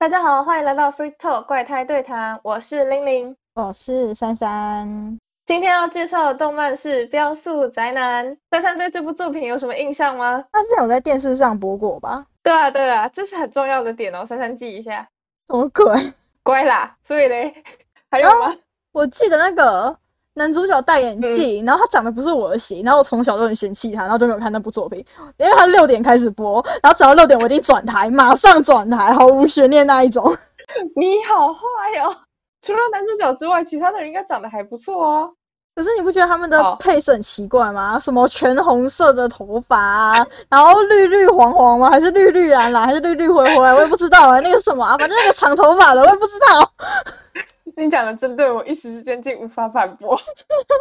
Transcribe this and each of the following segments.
大家好，欢迎来到 Free Talk 怪胎对谈，我是玲玲，我是珊珊。今天要介绍的动漫是《标速宅男》。珊珊对这部作品有什么印象吗？他之前有在电视上播过吧？对啊，对啊，这是很重要的点哦，珊珊记一下。什么鬼？乖啦，所以嘞，还有吗？我记得那个。男主角戴眼镜，然后他长得不是我的型，然后我从小都很嫌弃他，然后就没有看那部作品，因为他六点开始播，然后只要六点我一定转台，马上转台，毫无悬念那一种。你好坏哦！除了男主角之外，其他的人应该长得还不错哦。可是你不觉得他们的配色很奇怪吗？什么全红色的头发，然后绿绿黄黄吗？还是绿绿蓝蓝？还是绿绿灰灰？我也不知道啊。那个什么啊，反正那个长头发的，我也不知道。你讲的针对我，一时之间竟无法反驳。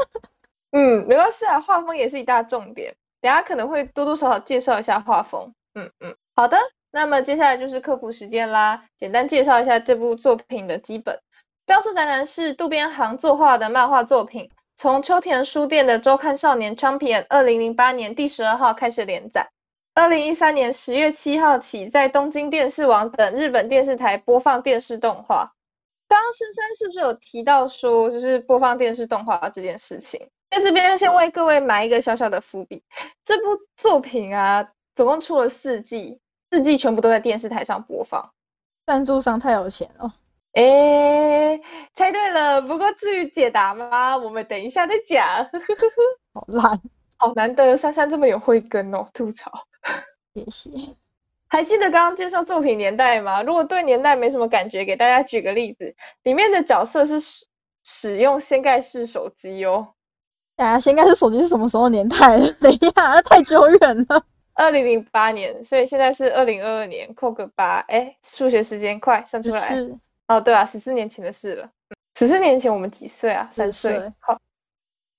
嗯，没关系啊，画风也是一大重点，等下可能会多多少少介绍一下画风。嗯嗯，好的，那么接下来就是科普时间啦，简单介绍一下这部作品的基本。《标速宅男》是渡边航作画的漫画作品，从秋田书店的周刊少年 Champion 二零零八年第十二号开始连载，二零一三年十月七号起在东京电视网等日本电视台播放电视动画。刚刚深山是不是有提到说，就是播放电视动画这件事情？在这边先为各位埋一个小小的伏笔。这部作品啊，总共出了四季，四季全部都在电视台上播放。赞助商太有钱了。哎，猜对了。不过至于解答吗？我们等一下再讲。好烂，好难得，珊珊这么有慧根哦。吐槽，谢谢。还记得刚刚介绍作品年代吗？如果对年代没什么感觉，给大家举个例子，里面的角色是使使用掀盖式手机哦。啊，掀盖式手机是什么时候年代？等一下，那太久远了。二零零八年，所以现在是二零二二年，扣个八。哎，数学时间快，算出来。哦，对啊，十四年前的事了。十四年前我们几岁啊？三岁。好，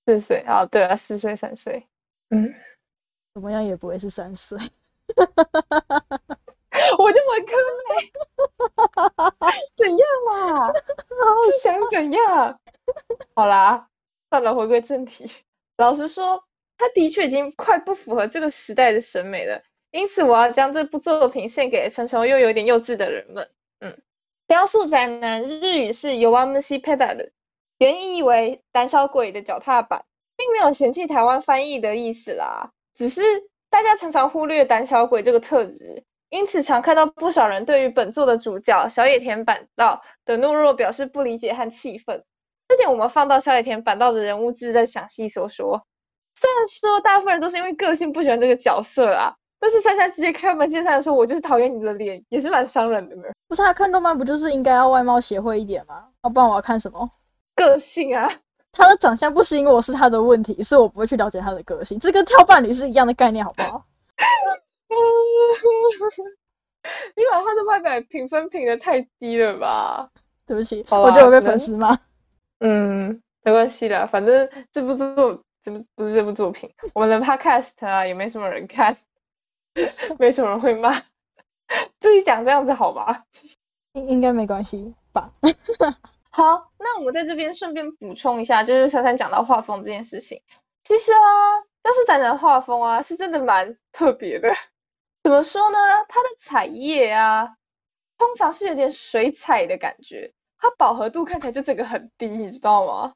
四岁。哦，对啊，四岁三岁。嗯，怎么样也不会是三岁。哈哈哈哈哈哈！我就文科妹，怎样嘛？是想怎样？好啦，算了，回归正题。老实说，他的确已经快不符合这个时代的审美了。因此，我要将这部作品献给成熟又有点幼稚的人们。嗯，标速宅男日语是 y o w a m u s i Pedal，原意为胆小鬼的脚踏板，并没有嫌弃台湾翻译的意思啦，只是。大家常常忽略胆小鬼这个特质，因此常看到不少人对于本作的主角小野田板道的懦弱表示不理解和气愤。这点我们放到小野田板道的人物志再详细说说。虽然说大部分人都是因为个性不喜欢这个角色啦，但是珊珊直接开门见山的说：“我就是讨厌你的脸”，也是蛮伤人的呢。不是他，看动漫不就是应该要外貌协会一点吗？要不然我要看什么？个性啊。他的长相不是因为我是他的问题，是我不会去了解他的个性，这跟挑伴侣是一样的概念，好不好？你把他的外表评分评的太低了吧？对不起，我就有被粉丝骂。嗯，没关系的，反正这部作这部不是这部作品，我们的 podcast 啊也没什么人看，没什么人会骂，自己讲这样子好吗？应应该没关系吧？好，那我们在这边顺便补充一下，就是珊珊讲到画风这件事情，其实啊，要是展展画风啊，是真的蛮特别的。怎么说呢？它的彩页啊，通常是有点水彩的感觉，它饱和度看起来就整个很低，你知道吗？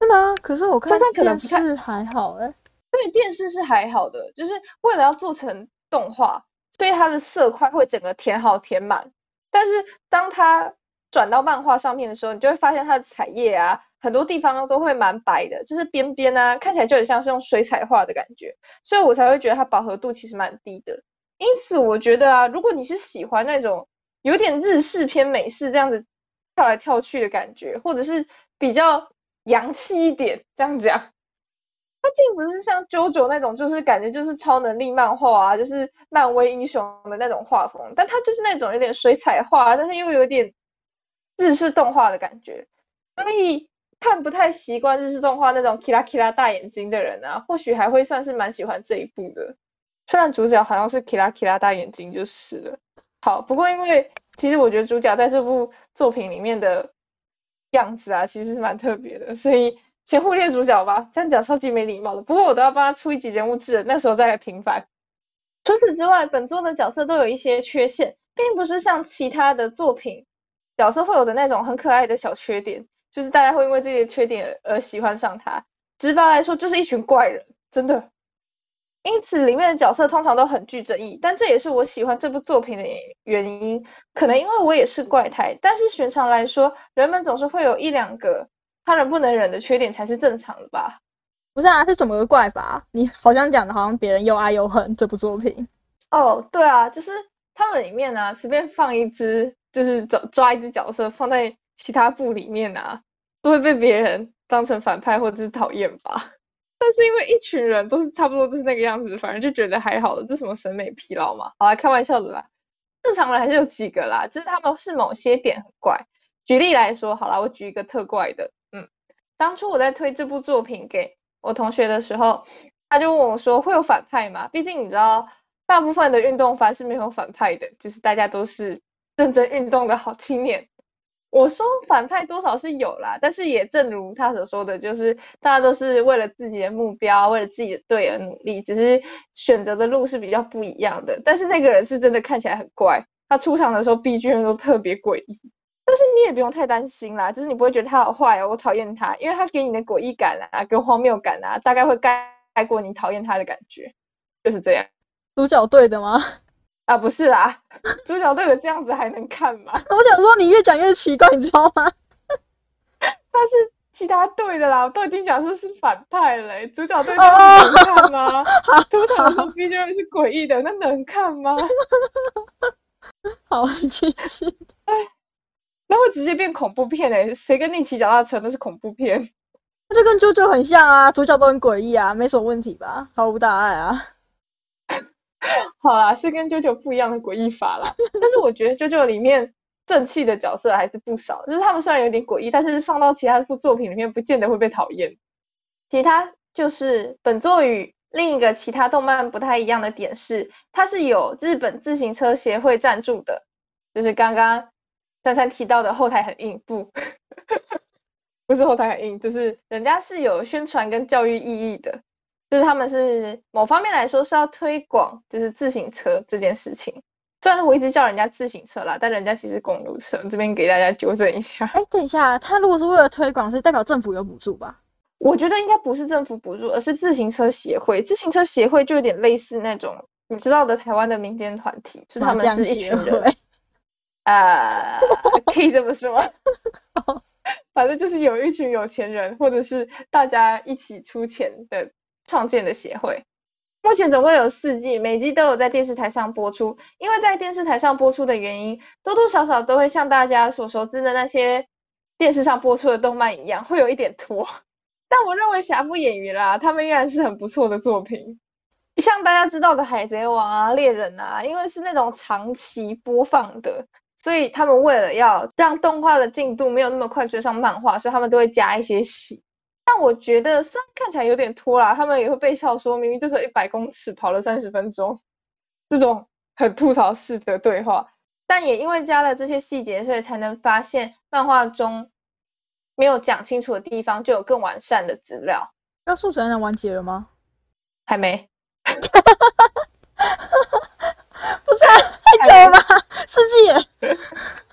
是吗？可是我看电视还好哎。对，电视是还好的，就是为了要做成动画，所以它的色块会整个填好填满。但是当它转到漫画上面的时候，你就会发现它的彩页啊，很多地方都会蛮白的，就是边边啊，看起来就很像是用水彩画的感觉，所以我才会觉得它饱和度其实蛮低的。因此，我觉得啊，如果你是喜欢那种有点日式偏美式这样子跳来跳去的感觉，或者是比较洋气一点这样讲，它并不是像 JoJo 那种，就是感觉就是超能力漫画啊，就是漫威英雄的那种画风，但它就是那种有点水彩画，但是又有点。日式动画的感觉，所以看不太习惯日式动画那种 kira kira 大眼睛的人啊，或许还会算是蛮喜欢这一部的。虽然主角好像是 kira kira 大眼睛就是了。好，不过因为其实我觉得主角在这部作品里面的样子啊，其实是蛮特别的，所以先忽略主角吧。这样讲超级没礼貌的。不过我都要帮他出一集人物志，那时候再来平反。除此之外，本作的角色都有一些缺陷。并不是像其他的作品角色会有的那种很可爱的小缺点，就是大家会因为这些缺点而喜欢上他。直白来说，就是一群怪人，真的。因此，里面的角色通常都很具争议，但这也是我喜欢这部作品的原因。可能因为我也是怪胎，但是寻常来说，人们总是会有一两个他人不能忍的缺点才是正常的吧？不是啊，是怎么个怪法？你好像讲的好像别人又爱又恨这部作品。哦，对啊，就是他们里面呢，随便放一只，就是抓抓一只角色放在其他部里面啊，都会被别人当成反派或者是讨厌吧。但是因为一群人都是差不多都是那个样子，反正就觉得还好了，这什么审美疲劳嘛？好啦，开玩笑的啦。正常人还是有几个啦，就是他们是某些点很怪。举例来说，好啦，我举一个特怪的，嗯，当初我在推这部作品给我同学的时候，他就问我说会有反派吗？毕竟你知道，大部分的运动番是没有反派的，就是大家都是认真运动的好青年。我说反派多少是有啦，但是也正如他所说的，就是大家都是为了自己的目标，为了自己的队而努力，只是选择的路是比较不一样的。但是那个人是真的看起来很怪，他出场的时候 BGM 都特别诡异。但是你也不用太担心啦，就是你不会觉得他好坏哦，我讨厌他，因为他给你的诡异感啊，跟荒谬感啊，大概会盖盖过你讨厌他的感觉，就是这样。主角队的吗？啊，不是啦，主角队的这样子还能看吗？我想说你越讲越奇怪，你知道吗？他是其他队的啦，我都已经讲说是反派嘞，主角队能看吗？出场的时候 BGM 是诡异的，那能看吗？好，继续。哎，那会直接变恐怖片嘞？谁跟你骑脚踏车那是恐怖片？那就跟啾啾很像啊，主角都很诡异啊，没什么问题吧？毫无大碍啊。好啦，是跟啾啾不一样的诡异法啦。但是我觉得啾啾里面正气的角色还是不少，就是他们虽然有点诡异，但是放到其他部作品里面，不见得会被讨厌。其他就是本作与另一个其他动漫不太一样的点是，它是有日本自行车协会赞助的，就是刚刚珊珊提到的后台很硬，不，不是后台很硬，就是人家是有宣传跟教育意义的。就是他们是某方面来说是要推广，就是自行车这件事情。虽然我一直叫人家自行车啦，但人家其实公路车。这边给大家纠正一下。哎，等一下，他如果是为了推广，是代表政府有补助吧？我觉得应该不是政府补助，而是自行车协会。自行车协会就有点类似那种你知道的台湾的民间团体，是他们是一群人。啊，可以这么说。反正就是有一群有钱人，或者是大家一起出钱的。创建的协会，目前总共有四季，每季都有在电视台上播出。因为在电视台上播出的原因，多多少少都会像大家所熟知的那些电视上播出的动漫一样，会有一点拖。但我认为瑕不掩瑜啦，他们依然是很不错的作品。像大家知道的《海贼王》啊、《猎人》啊，因为是那种长期播放的，所以他们为了要让动画的进度没有那么快追上漫画，所以他们都会加一些戏。但我觉得，虽然看起来有点拖拉，他们也会被笑说，明明就是一百公尺跑了三十分钟，这种很吐槽式的对话。但也因为加了这些细节，所以才能发现漫画中没有讲清楚的地方，就有更完善的资料。那速成能完结了吗？还没。不是太久了吧？四季，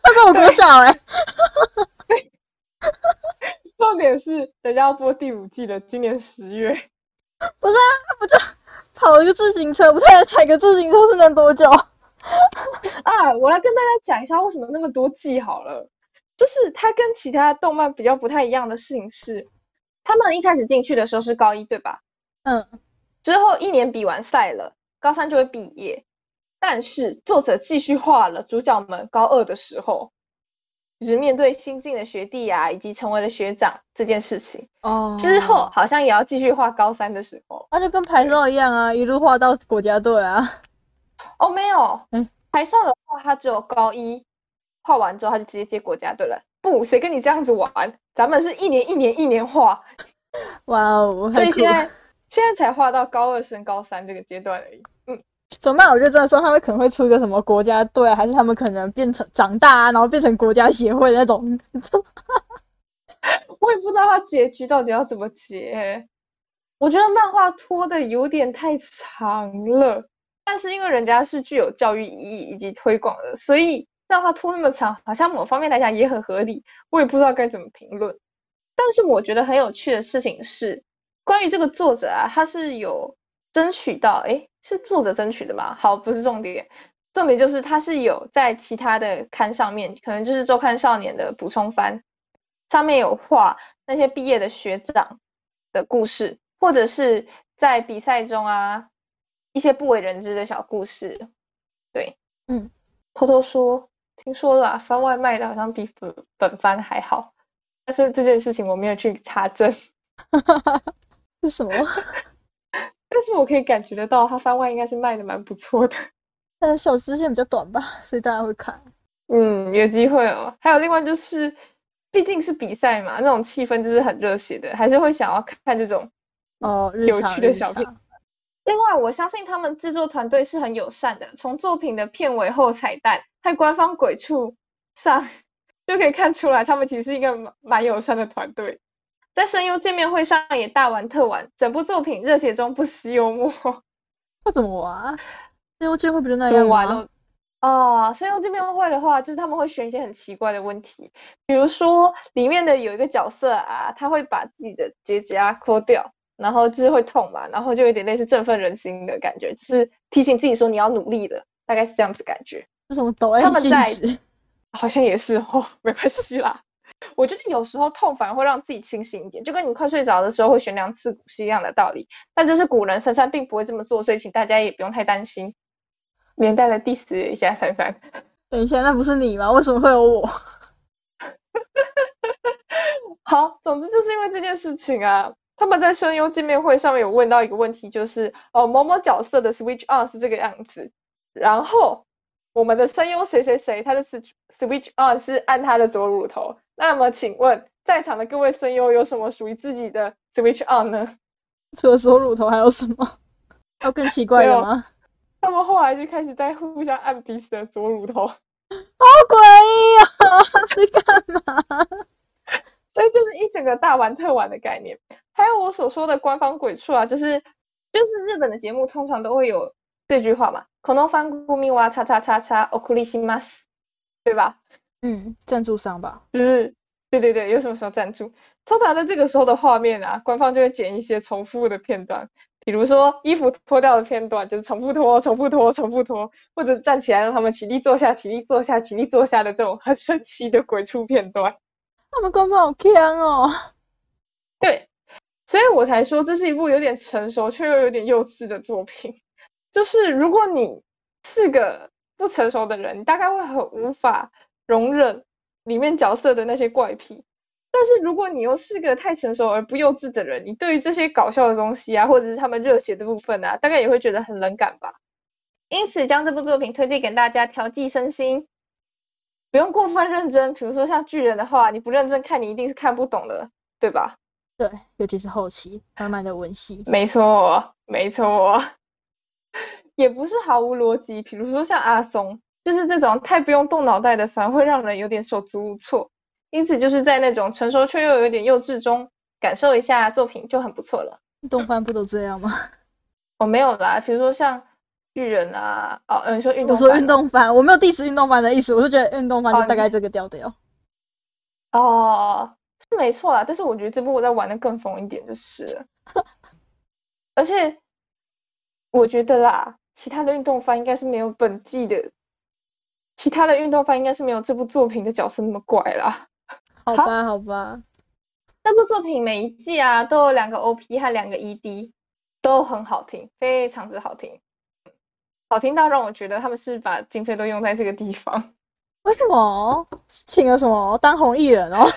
他跟我多少哎？重点是人家要播第五季了，今年十月。不是啊，不就跑一个自行车，不是踩个自行车是能多久？啊，我来跟大家讲一下为什么那么多季好了。就是它跟其他动漫比较不太一样的事情是，他们一开始进去的时候是高一，对吧？嗯。之后一年比完赛了，高三就会毕业。但是作者继续画了主角们高二的时候。就是面对新进的学弟啊，以及成为了学长这件事情哦，之后好像也要继续画高三的时候，那就跟排少一样啊，一路画到国家队啊。哦，没有，嗯，排少的话，他只有高一画完之后，他就直接接国家队了。不，谁跟你这样子玩？咱们是一年一年一年画。哇哦，所以现在现在才画到高二升高三这个阶段而已。怎么办？我觉得真的说他们可能会出一个什么国家队，还是他们可能变成长大啊，然后变成国家协会那种。我也不知道他结局到底要怎么结。我觉得漫画拖的有点太长了，但是因为人家是具有教育意义以及推广的，所以让它拖那么长，好像某方面来讲也很合理。我也不知道该怎么评论。但是我觉得很有趣的事情是，关于这个作者啊，他是有争取到，诶，是作者争取的吗？好，不是重点，重点就是它是有在其他的刊上面，可能就是周刊少年的补充番上面有画那些毕业的学长的故事，或者是在比赛中啊一些不为人知的小故事。对，嗯，偷偷说，听说了番外卖的好像比本本番还好。但是这件事情我没有去查证，是什么？但是我可以感觉得到，他番外应该是卖的蛮不错的。但是小支线比较短吧，所以大家会看。嗯，有机会哦。还有另外就是，毕竟是比赛嘛，那种气氛就是很热血的，还是会想要看这种哦有趣的小片。另外，我相信他们制作团队是很友善的，从作品的片尾后彩蛋，在官方鬼畜上。就可以看出来，他们其实是一个蛮蛮友善的团队，在声优见面会上也大玩特玩，整部作品热血中不失幽默。那怎么玩？声优见面会不就那样吗？哦，声优见面会的话，就是他们会选一些很奇怪的问题，比如说里面的有一个角色啊，他会把自己的结痂抠掉，然后就是会痛嘛，然后就有点类似振奋人心的感觉，就是提醒自己说你要努力了，大概是这样子感觉。这什么抖 M 他们在。好像也是哦，没关系啦。我觉得有时候痛反而会让自己清醒一点，就跟你快睡着的时候会悬梁刺股是一样的道理。但这是古人，珊珊并不会这么做，所以请大家也不用太担心。连带的 diss 一下珊珊。等一下，那不是你吗？为什么会有我？好，总之就是因为这件事情啊，他们在声优见面会上面有问到一个问题，就是哦某某角色的 switch on 是这个样子，然后。我们的声优谁谁谁，他的 switch on 是按他的左乳头。那么，请问在场的各位声优有什么属于自己的 switch on 呢？除了左乳头还有什么？还有更奇怪的吗？他们后来就开始在互相按彼此的左乳头，好诡异啊！在干嘛？所以就是一整个大玩特玩的概念。还有我所说的官方鬼畜啊，就是就是日本的节目通常都会有这句话嘛。可能翻古米哇叉叉叉叉奥库利西马斯，对吧？嗯，赞助商吧，就是对对对，有什么时候赞助？通常在这个时候的画面啊，官方就会剪一些重复的片段，比如说衣服脱掉的片段，就是重复脱、重复脱、重复脱，或者站起来让他们起立坐下、起立坐下、起立坐下的这种很神奇的鬼畜片段。他们官方好强哦！对，所以我才说这是一部有点成熟却又有点幼稚的作品。就是如果你是个不成熟的人，你大概会很无法容忍里面角色的那些怪癖。但是如果你又是个太成熟而不幼稚的人，你对于这些搞笑的东西啊，或者是他们热血的部分啊，大概也会觉得很冷感吧。因此，将这部作品推荐给大家调剂身心，不用过分认真。比如说像巨人的话，你不认真看，你一定是看不懂的，对吧？对，尤其是后期慢慢的文戏。没错，没错。也不是毫无逻辑，比如说像阿松，就是这种太不用动脑袋的反而，会让人有点手足无措。因此，就是在那种成熟却又有点幼稚中，感受一下作品就很不错了。动漫不都这样吗？我 没有啦，比如说像巨人啊，哦，嗯，你说运动，我说运动番，我没有 diss 运动番的意思，我是觉得运动番就大概这个调调。哦，是没错啦，但是我觉得这部我在玩的更疯一点就是了，而且我觉得啦。其他的运动番应该是没有本季的，其他的运动番应该是没有这部作品的角色那么怪啦。好吧，好吧。那部作品每一季啊都有两个 OP 和两个 ED，都很好听，非常之好听，好听到让我觉得他们是把经费都用在这个地方。为什么？请了什么当红艺人哦？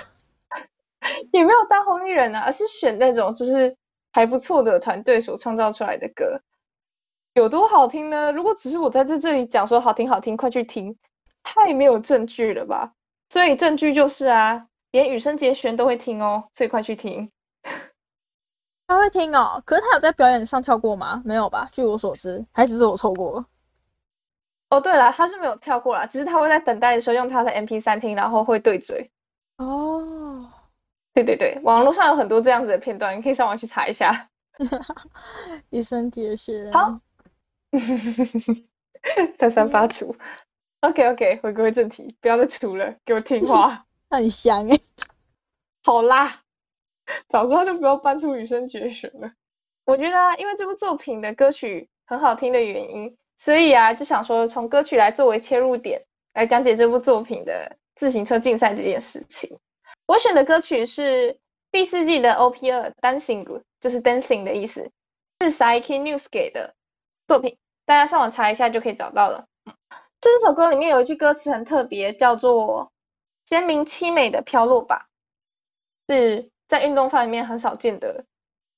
也没有当红艺人啊，而是选那种就是还不错的团队所创造出来的歌。有多好听呢？如果只是我在这这里讲说好听好听，快去听，太没有证据了吧？所以证据就是啊，连羽生结弦都会听哦，所以快去听。他会听哦，可是他有在表演上跳过吗？没有吧？据我所知，还只是我错过了。哦，对了，他是没有跳过啦，只是他会在等待的时候用他的 MP 三听，然后会对嘴。哦，对对对，网络上有很多这样子的片段，你可以上网去查一下。羽生结弦。好。三三八除。OK OK，回归正题，不要再除了，给我听话。很香哎。好啦，早知道就不要搬出羽生结弦了。我觉得啊，因为这部作品的歌曲很好听的原因，所以啊，就想说从歌曲来作为切入点，来讲解这部作品的自行车竞赛这件事情。我选的歌曲是第四季的 OP 二 Dancing，就是 Dancing 的意思，是 Saiki News 给的作品，大家上网查一下就可以找到了。这首歌里面有一句歌词很特别，叫做“鲜明凄美的飘落吧”，是在运动番里面很少见的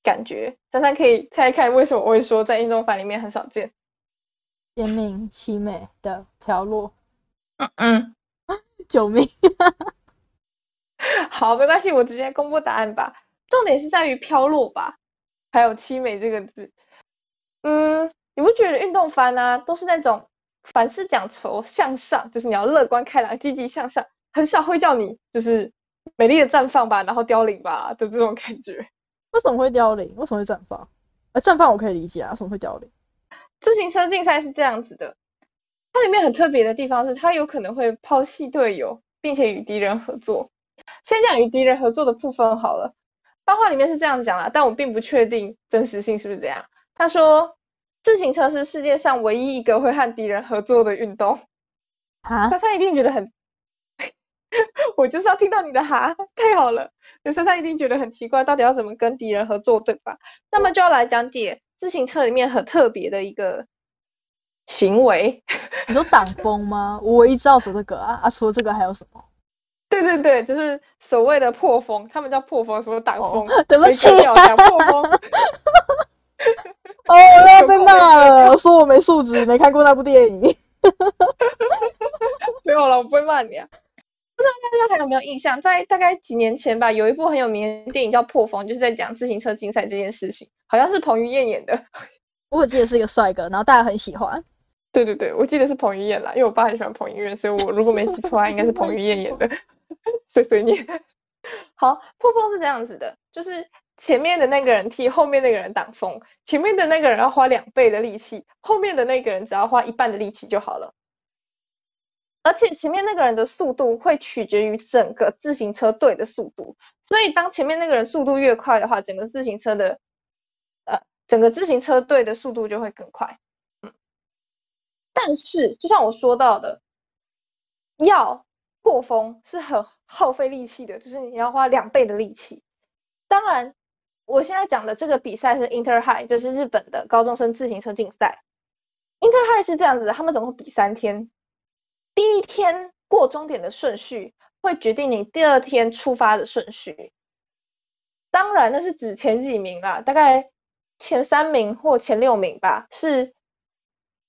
感觉。珊珊可以猜看为什么我会说在运动番里面很少见“鲜明凄美的飘落”？嗯嗯，救命！好，没关系，我直接公布答案吧。重点是在于“飘落吧”，还有“凄美”这个字。嗯，你不觉得运动番啊，都是那种？凡事讲求向上，就是你要乐观开朗、积极向上，很少会叫你就是美丽的绽放吧，然后凋零吧的这种感觉。为什么会凋零？为什么会绽放？呃，绽放我可以理解啊，为什么会凋零？自行车竞赛是这样子的，它里面很特别的地方是，它有可能会抛弃队友，并且与敌人合作。先讲与敌人合作的部分好了，漫画里面是这样讲啦，但我并不确定真实性是不是这样。他说。自行车是世界上唯一一个会和敌人合作的运动啊！珊珊一定觉得很，我就是要听到你的哈，太好了！珊珊一定觉得很奇怪，到底要怎么跟敌人合作，对吧？那么就要来讲解自行车里面很特别的一个行为。你说挡风吗？我唯一知道的这个啊啊！除了这个还有什么？对对对，就是所谓的破风，他们叫破风，什么挡风？对不起，讲破风。哦，我要被骂了，说我没素质，没看过那部电影。没有了，我不会骂你啊。不知道大家还有没有印象，在大概几年前吧，有一部很有名的电影叫《破风》，就是在讲自行车竞赛这件事情，好像是彭于晏演的。我记得是一个帅哥，然后大家很喜欢。对对对，我记得是彭于晏啦，因为我爸很喜欢彭于晏，所以我如果没记错，应该是彭于晏演的。碎碎念。好，破风是这样子的，就是。前面的那个人替后面那个人挡风，前面的那个人要花两倍的力气，后面的那个人只要花一半的力气就好了。而且前面那个人的速度会取决于整个自行车队的速度，所以当前面那个人速度越快的话，整个自行车的呃整个自行车队的速度就会更快。嗯，但是就像我说到的，要破风是很耗费力气的，就是你要花两倍的力气。当然。我现在讲的这个比赛是 Inter High，就是日本的高中生自行车竞赛。Inter High 是这样子，他们总共比三天，第一天过终点的顺序会决定你第二天出发的顺序。当然，那是指前几名啦，大概前三名或前六名吧，是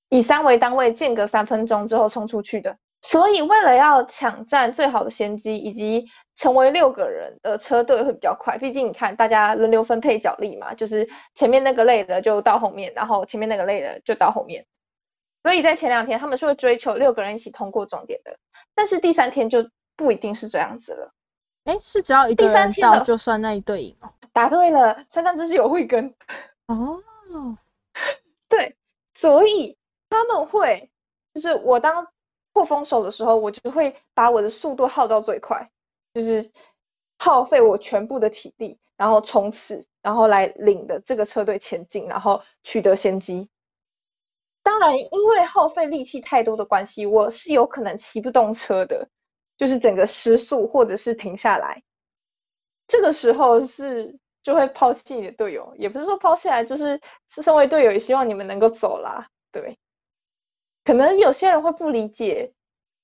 以三为单位，间隔三分钟之后冲出去的。所以，为了要抢占最好的先机，以及成为六个人的车队会比较快。毕竟，你看大家轮流分配脚力嘛，就是前面那个累了就到后面，然后前面那个累了就到后面。所以在前两天他们是会追求六个人一起通过终点的，但是第三天就不一定是这样子了。哎，是只要一个人到就算那一队赢哦。答对了，三三真是有慧根哦。对，所以他们会就是我当。破风手的时候，我就会把我的速度耗到最快，就是耗费我全部的体力，然后冲刺，然后来领的这个车队前进，然后取得先机。当然，因为耗费力气太多的关系，我是有可能骑不动车的，就是整个失速或者是停下来。这个时候是就会抛弃你的队友，也不是说抛弃来，就是是身为队友也希望你们能够走啦，对。可能有些人会不理解，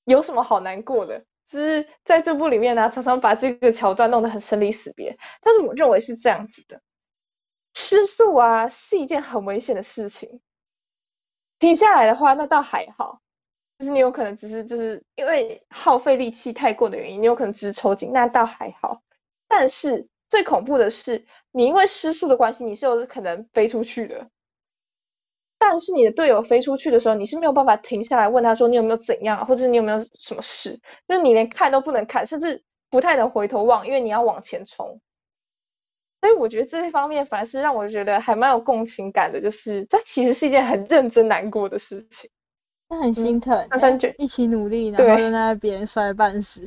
有什么好难过的？只是在这部里面呢，常常把这个桥段弄得很生离死别。但是我认为是这样子的，失速啊是一件很危险的事情。停下来的话，那倒还好，就是你有可能只是就是因为耗费力气太过的原因，你有可能只是抽筋，那倒还好。但是最恐怖的是，你因为失速的关系，你是有可能飞出去的。但是你的队友飞出去的时候，你是没有办法停下来问他说你有没有怎样，或者你有没有什么事，就是你连看都不能看，甚至不太能回头望，因为你要往前冲。所以我觉得这一方面反而是让我觉得还蛮有共情感的，就是这其实是一件很认真难过的事情。那很心疼欸，那感觉一起努力，然对后又在那边摔半死。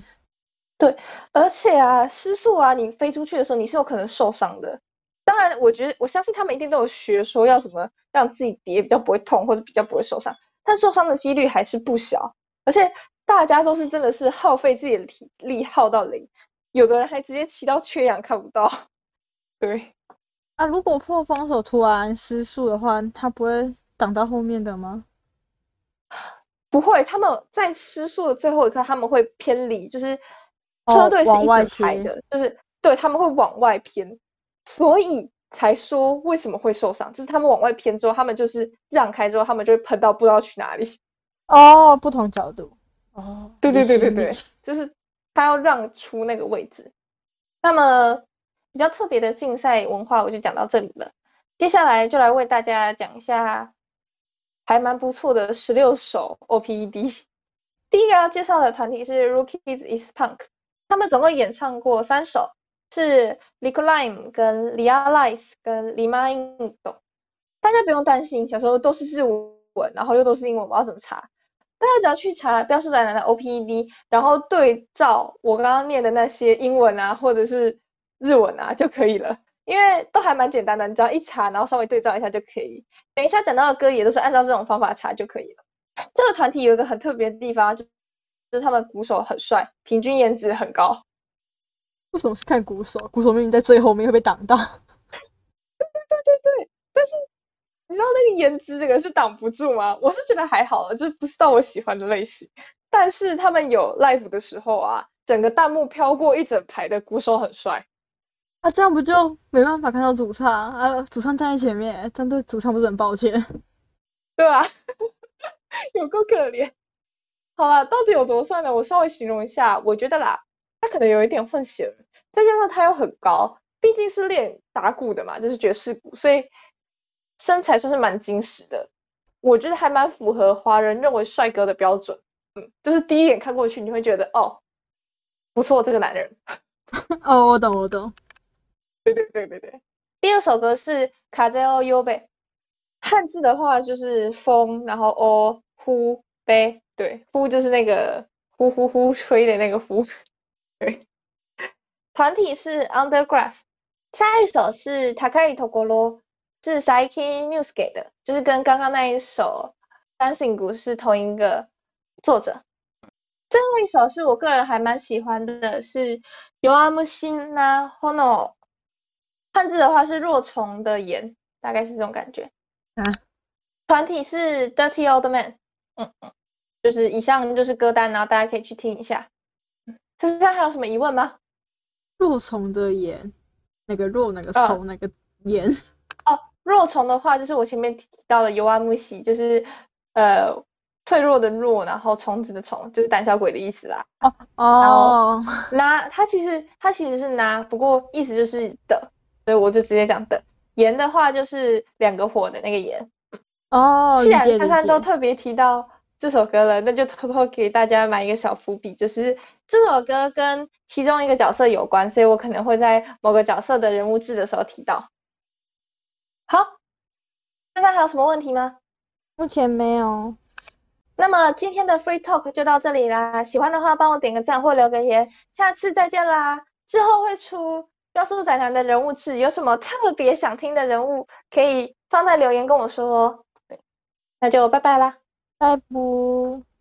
对而且啊，失速啊，你飞出去的时候你是有可能受伤的。当然，我觉得我相信他们一定都有学说要怎么让自己跌比较不会痛或者比较不会受伤，但受伤的几率还是不小。而且大家都是真的是耗费自己的体力耗到零，有的人还直接骑到缺氧看不到。对，啊，如果破风手突然失速的话，他不会挡到后面的吗？不会，他们在失速的最后一刻他们会偏离，就是哦车队是一往外切整排的，就是对他们会往外偏，所以才说为什么会受伤，就是他们往外偏之后，他们就是让开之后，他们就会喷到不知道去哪里。哦，不同角度。哦，对对对对对，就是他要让出那个位置。那么比较特别的竞赛文化我就讲到这里了，接下来就来为大家讲一下还蛮不错的十六首 OPED。第一个要介绍的团体是 Rookies is Punk，他们总共演唱过三首，是 Liquid Lime 跟 Realize 跟 Lima Indo。大家不用担心，小时候都是日文，然后又都是英文，我要怎么查？大家只要去查标示宅男的 OPED，然后对照我刚刚念的那些英文啊，或者是日文啊就可以了，因为都还蛮简单的，你只要一查，然后稍微对照一下就可以。等一下讲到的歌也都是按照这种方法查就可以了。这个团体有一个很特别的地方，就就是他们鼓手很帅，平均颜值很高。为什么是看鼓手？鼓手明明在最后面会被挡到。对对对对对但是你知道那个颜值这个是挡不住吗？我是觉得还好了，这不是到我喜欢的类型。但是他们有 live 的时候啊，整个弹幕飘过一整排的鼓手很帅。啊，这样不就没办法看到主唱啊？主唱站在前面，但对主唱不是很抱歉。对啊，有够可怜。好了，到底有多帅呢？我稍微形容一下，我觉得啦，他可能有一点混血，再加上他又很高，毕竟是练打鼓的嘛，就是爵士鼓，所以身材算是蛮精实的。我觉得还蛮符合华人认为帅哥的标准。嗯，就是第一眼看过去，你会觉得哦，不错，这个男人。哦，我懂，我懂。对对对对对。第二首歌是《卡在欧优贝》，汉字的话就是风，然后哦呼呗，对，呼就是那个呼呼呼吹的那个呼。对，团体是 Undergraph，下一首是 Takai Tokoro，是 Saiki News 给的，就是跟刚刚那一首 Dancing 鼓是同一个作者。最后一首是我个人还蛮喜欢的，是 Yoamushina Hono。汉字的话是若虫的言，大概是这种感觉。啊，团体是 Dirty Old Man，嗯嗯，就是以上就是歌单，然后大家可以去听一下。这是他还有什么疑问吗？若虫的盐，那个若那个啊虫那个盐。哦，若虫的话就是我前面提到的尤阿木西，就是呃脆弱的弱，然后虫子的虫，就是胆小鬼的意思啦。哦，哦，那它其实它其实是拿，不过意思就是的，所以我就直接讲的。盐的话就是两个火的那个盐。哦，既然珊珊都。特别提到这首歌了，那就偷偷给大家埋一个小伏笔，就是这首歌跟其中一个角色有关，所以我可能会在某个角色的人物志的时候提到。好，大家还有什么问题吗？目前没有。那么今天的 Free Talk 就到这里啦，喜欢的话帮我点个赞或留个言，下次再见啦！之后会出标叔宅男的人物志，有什么特别想听的人物可以放在留言跟我说哦。对，那就拜拜啦。拜拜。